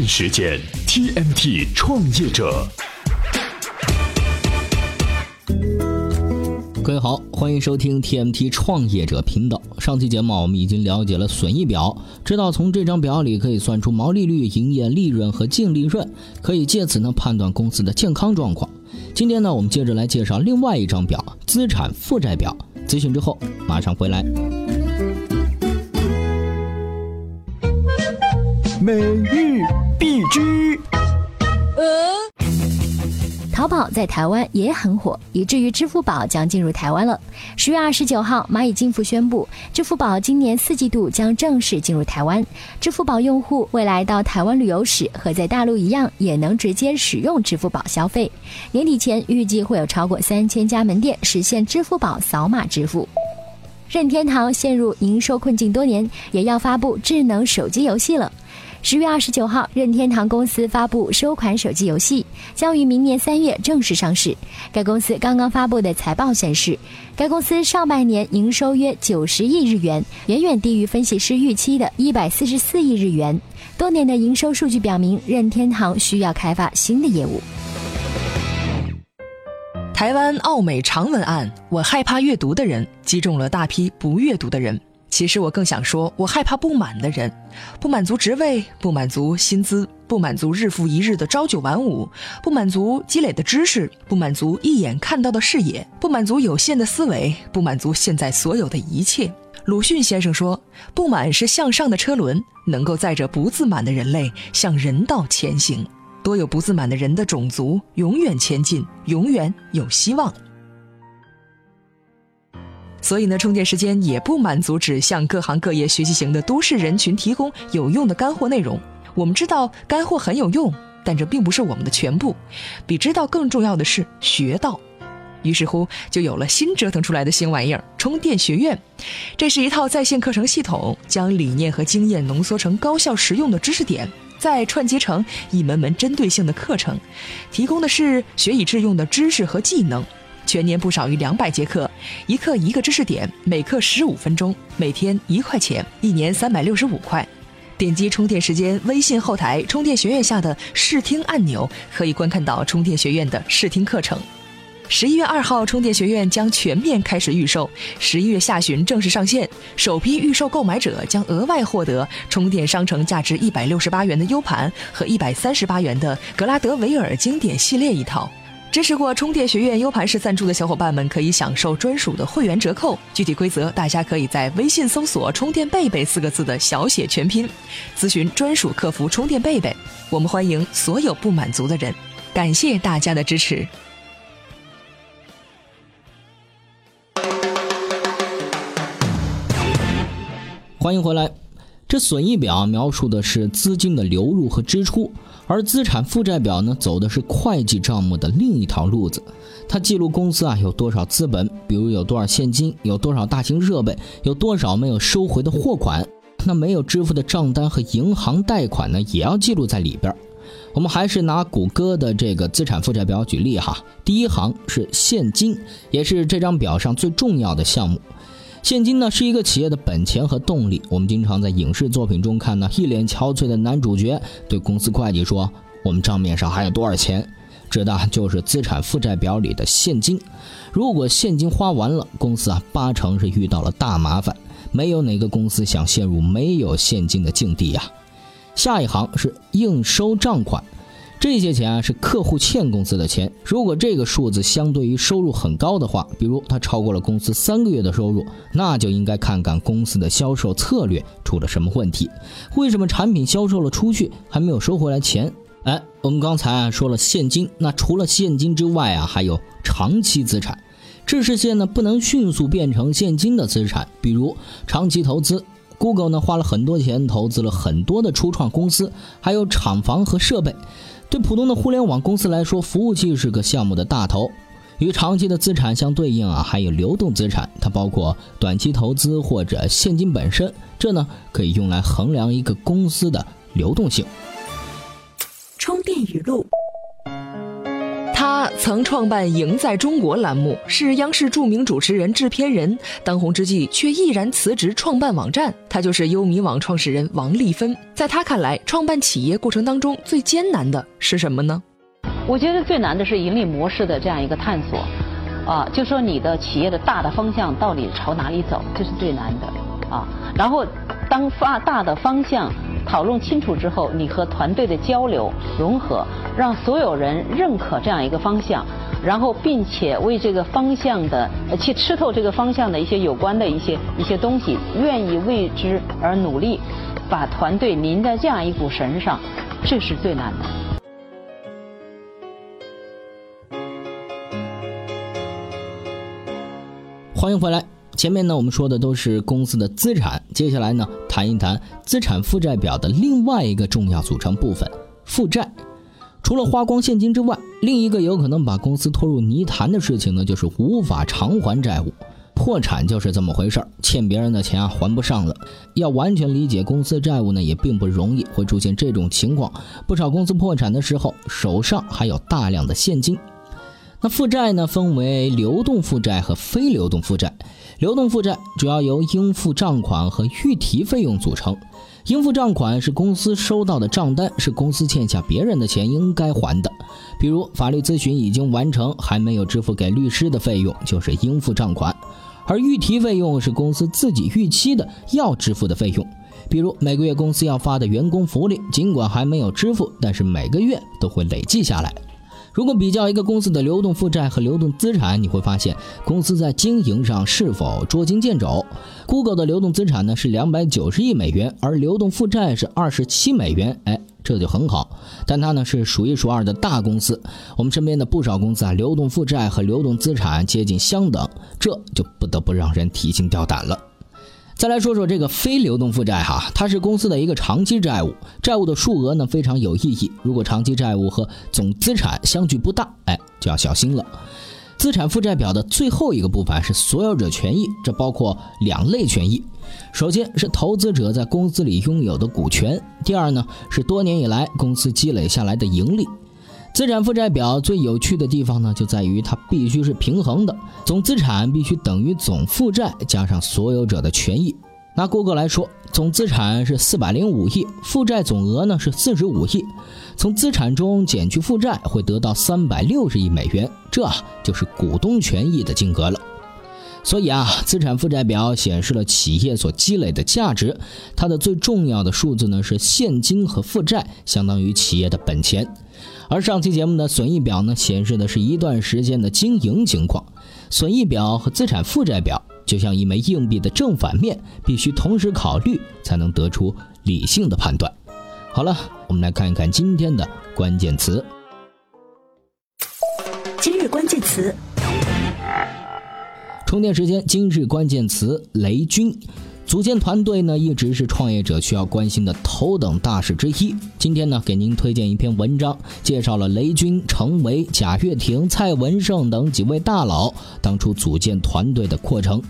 电时间 TMT 创业者。各位好，欢迎收听 TMT 创业者频道。上期节目我们已经了解了损益表，知道从这张表里可以算出毛利率、营业利润和净利润，可以借此呢判断公司的健康状况。今天呢，我们接着来介绍另外一张表——资产负债表。咨询之后马上回来。每日必知。淘宝在台湾也很火，以至于支付宝将进入台湾了。十月二十九号，蚂蚁金服宣布，支付宝今年四季度将正式进入台湾。支付宝用户未来到台湾旅游时，和在大陆一样，也能直接使用支付宝消费。年底前，预计会有超过三千家门店实现支付宝扫码支付。任天堂陷入营收困境多年，也要发布智能手机游戏了。十月二十九号，任天堂公司发布收款手机游戏，将于明年三月正式上市。该公司刚刚发布的财报显示，该公司上半年营收约九十亿日元，远远低于分析师预期的一百四十四亿日元。多年的营收数据表明，任天堂需要开发新的业务。台湾奥美长文案，我害怕阅读的人击中了大批不阅读的人。其实我更想说，我害怕不满的人，不满足职位，不满足薪资，不满足日复一日的朝九晚五，不满足积累的知识，不满足一眼看到的视野，不满足有限的思维，不满足现在所有的一切。鲁迅先生说：“不满是向上的车轮，能够载着不自满的人类向人道前行。多有不自满的人的种族，永远前进，永远有希望。”所以呢，充电时间也不满足只向各行各业学习型的都市人群提供有用的干货内容。我们知道干货很有用，但这并不是我们的全部。比知道更重要的是学到。于是乎，就有了新折腾出来的新玩意儿——充电学院。这是一套在线课程系统，将理念和经验浓缩成高效实用的知识点，再串接成一门门针对性的课程，提供的是学以致用的知识和技能。全年不少于两百节课，一课一个知识点，每课十五分钟，每天一块钱，一年三百六十五块。点击充电时间微信后台充电学院下的试听按钮，可以观看到充电学院的试听课程。十一月二号，充电学院将全面开始预售，十一月下旬正式上线。首批预售购买者将额外获得充电商城价值一百六十八元的 U 盘和一百三十八元的格拉德维尔经典系列一套。支持过充电学院 U 盘式赞助的小伙伴们可以享受专属的会员折扣。具体规则，大家可以在微信搜索“充电贝贝”四个字的小写全拼，咨询专属客服“充电贝贝”。我们欢迎所有不满足的人，感谢大家的支持。欢迎回来。这损益表描述的是资金的流入和支出，而资产负债表呢，走的是会计账目的另一条路子。它记录公司啊有多少资本，比如有多少现金，有多少大型设备，有多少没有收回的货款。那没有支付的账单和银行贷款呢，也要记录在里边。我们还是拿谷歌的这个资产负债表举例哈，第一行是现金，也是这张表上最重要的项目。现金呢是一个企业的本钱和动力。我们经常在影视作品中看到一脸憔悴的男主角对公司会计说：“我们账面上还有多少钱？”这的就是资产负债表里的现金。如果现金花完了，公司啊八成是遇到了大麻烦。没有哪个公司想陷入没有现金的境地呀。下一行是应收账款。这些钱啊是客户欠公司的钱，如果这个数字相对于收入很高的话，比如它超过了公司三个月的收入，那就应该看看公司的销售策略出了什么问题。为什么产品销售了出去还没有收回来钱？哎，我们刚才啊说了现金，那除了现金之外啊还有长期资产，这是些呢不能迅速变成现金的资产，比如长期投资。Google 呢花了很多钱投资了很多的初创公司，还有厂房和设备。对普通的互联网公司来说，服务器是个项目的大头。与长期的资产相对应啊，还有流动资产，它包括短期投资或者现金本身。这呢可以用来衡量一个公司的流动性。充电语录。他曾创办《赢在中国》栏目，是央视著名主持人、制片人。当红之际，却毅然辞职创办网站。他就是优米网创始人王丽芬。在他看来，创办企业过程当中最艰难的是什么呢？我觉得最难的是盈利模式的这样一个探索，啊，就说你的企业的大的方向到底朝哪里走，这是最难的，啊，然后当发大的方向。讨论清楚之后，你和团队的交流融合，让所有人认可这样一个方向，然后并且为这个方向的去吃透这个方向的一些有关的一些一些东西，愿意为之而努力，把团队拧在这样一股绳上，这是最难的。欢迎回来。前面呢，我们说的都是公司的资产，接下来呢，谈一谈资产负债表的另外一个重要组成部分——负债。除了花光现金之外，另一个有可能把公司拖入泥潭的事情呢，就是无法偿还债务。破产就是这么回事儿，欠别人的钱啊还不上了。要完全理解公司债务呢，也并不容易，会出现这种情况。不少公司破产的时候，手上还有大量的现金。那负债呢，分为流动负债和非流动负债。流动负债主要由应付账款和预提费用组成。应付账款是公司收到的账单，是公司欠下别人的钱应该还的。比如法律咨询已经完成，还没有支付给律师的费用，就是应付账款。而预提费用是公司自己预期的要支付的费用。比如每个月公司要发的员工福利，尽管还没有支付，但是每个月都会累计下来。如果比较一个公司的流动负债和流动资产，你会发现公司在经营上是否捉襟见肘。Google 的流动资产呢是两百九十亿美元，而流动负债是二十七美元，哎，这就很好。但它呢是数一数二的大公司。我们身边的不少公司啊，流动负债和流动资产接近相等，这就不得不让人提心吊胆了。再来说说这个非流动负债哈，它是公司的一个长期债务，债务的数额呢非常有意义。如果长期债务和总资产相距不大，哎，就要小心了。资产负债表的最后一个部分是所有者权益，这包括两类权益，首先是投资者在公司里拥有的股权，第二呢是多年以来公司积累下来的盈利。资产负债表最有趣的地方呢，就在于它必须是平衡的，总资产必须等于总负债加上所有者的权益。拿谷歌来说，总资产是四百零五亿，负债总额呢是四十五亿，从资产中减去负债会得到三百六十亿美元，这就是股东权益的金额了。所以啊，资产负债表显示了企业所积累的价值，它的最重要的数字呢是现金和负债，相当于企业的本钱。而上期节目的损益表呢，显示的是一段时间的经营情况。损益表和资产负债表就像一枚硬币的正反面，必须同时考虑，才能得出理性的判断。好了，我们来看一看今天的关键词。今日关键词。充电时间，今日关键词：雷军。组建团队呢，一直是创业者需要关心的头等大事之一。今天呢，给您推荐一篇文章，介绍了雷军、程维、贾跃亭、蔡文胜等几位大佬当初组建团队的过程。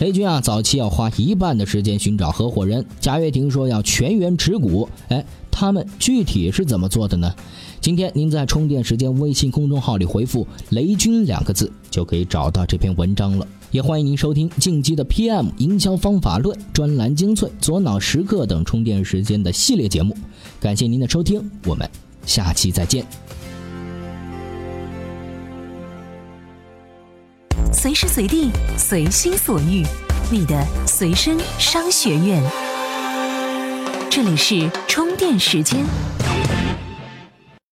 雷军啊，早期要花一半的时间寻找合伙人；贾跃亭说要全员持股。哎，他们具体是怎么做的呢？今天您在充电时间微信公众号里回复“雷军”两个字，就可以找到这篇文章了。也欢迎您收听进击的 PM 营销方法论专栏精粹、左脑时刻等充电时间的系列节目。感谢您的收听，我们下期再见。随时随地，随心所欲，你的随身商学院。这里是充电时间。